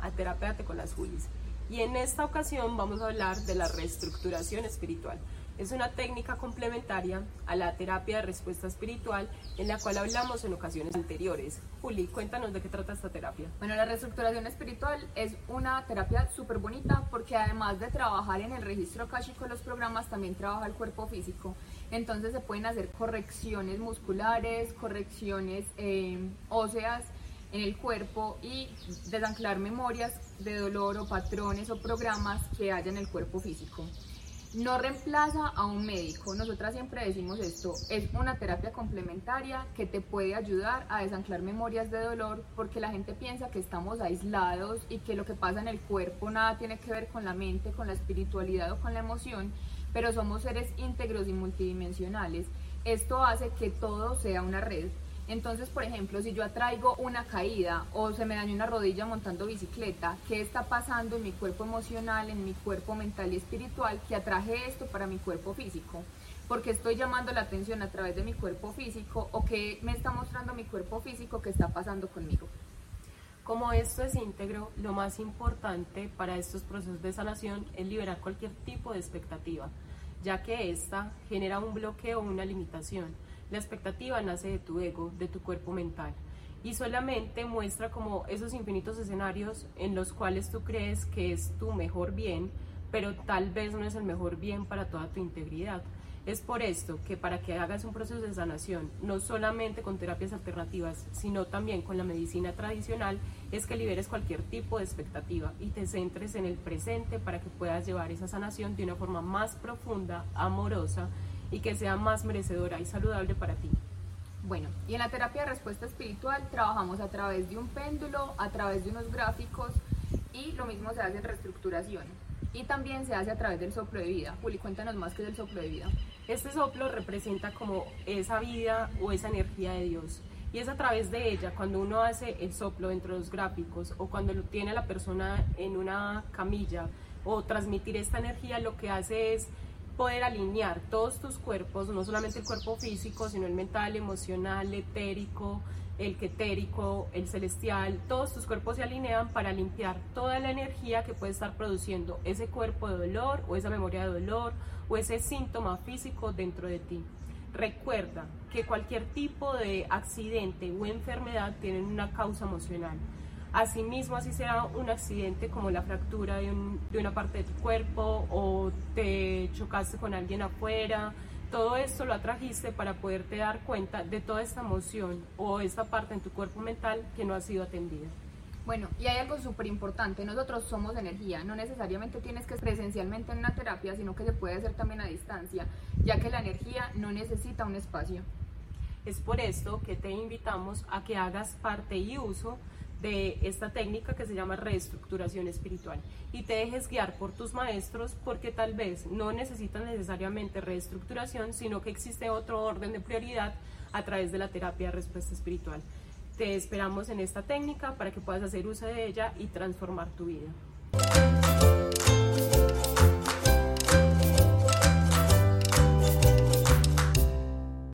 a Terapéate con las Julis. Y en esta ocasión vamos a hablar de la reestructuración espiritual. Es una técnica complementaria a la terapia de respuesta espiritual en la cual hablamos en ocasiones anteriores. Juli, cuéntanos de qué trata esta terapia. Bueno, la reestructuración espiritual es una terapia súper bonita porque además de trabajar en el registro akashico de los programas, también trabaja el cuerpo físico. Entonces se pueden hacer correcciones musculares, correcciones eh, óseas en el cuerpo y desanclar memorias de dolor o patrones o programas que haya en el cuerpo físico no reemplaza a un médico. Nosotras siempre decimos esto, es una terapia complementaria que te puede ayudar a desanclar memorias de dolor porque la gente piensa que estamos aislados y que lo que pasa en el cuerpo nada tiene que ver con la mente, con la espiritualidad o con la emoción, pero somos seres íntegros y multidimensionales. Esto hace que todo sea una red entonces, por ejemplo, si yo atraigo una caída o se me dañó una rodilla montando bicicleta, ¿qué está pasando en mi cuerpo emocional, en mi cuerpo mental y espiritual que atraje esto para mi cuerpo físico? Porque estoy llamando la atención a través de mi cuerpo físico o qué me está mostrando mi cuerpo físico que está pasando conmigo. Como esto es íntegro, lo más importante para estos procesos de sanación es liberar cualquier tipo de expectativa, ya que esta genera un bloqueo o una limitación la expectativa nace de tu ego, de tu cuerpo mental y solamente muestra como esos infinitos escenarios en los cuales tú crees que es tu mejor bien, pero tal vez no es el mejor bien para toda tu integridad. Es por esto que para que hagas un proceso de sanación, no solamente con terapias alternativas, sino también con la medicina tradicional, es que liberes cualquier tipo de expectativa y te centres en el presente para que puedas llevar esa sanación de una forma más profunda, amorosa y que sea más merecedora y saludable para ti. Bueno, y en la terapia de respuesta espiritual trabajamos a través de un péndulo, a través de unos gráficos y lo mismo se hace en reestructuración. Y también se hace a través del soplo de vida. Juli, cuéntanos más qué es el soplo de vida. Este soplo representa como esa vida o esa energía de Dios. Y es a través de ella, cuando uno hace el soplo dentro de los gráficos o cuando lo tiene la persona en una camilla o transmitir esta energía, lo que hace es poder alinear todos tus cuerpos, no solamente el cuerpo físico, sino el mental, emocional, etérico, el quetérico, el celestial, todos tus cuerpos se alinean para limpiar toda la energía que puede estar produciendo ese cuerpo de dolor o esa memoria de dolor o ese síntoma físico dentro de ti. Recuerda que cualquier tipo de accidente o enfermedad tiene una causa emocional. Asimismo, así sea un accidente como la fractura de, una parte de tu cuerpo o te chocaste con alguien afuera, todo esto lo atrajiste para poderte dar cuenta de toda esta emoción o esta parte en tu cuerpo mental que no ha sido atendida. Bueno, y hay algo súper importante, nosotros somos energía, no necesariamente tienes que estar presencialmente en una terapia, sino que se puede hacer también a distancia, ya que la energía no necesita un espacio. Es por esto que te invitamos a que hagas parte y uso de esta técnica que se llama reestructuración espiritual y te dejes guiar por tus maestros porque tal vez no necesitan necesariamente reestructuración, sino que existe otro orden de prioridad a través de la terapia de respuesta espiritual. Te esperamos en esta técnica para que puedas hacer uso de ella y transformar tu vida.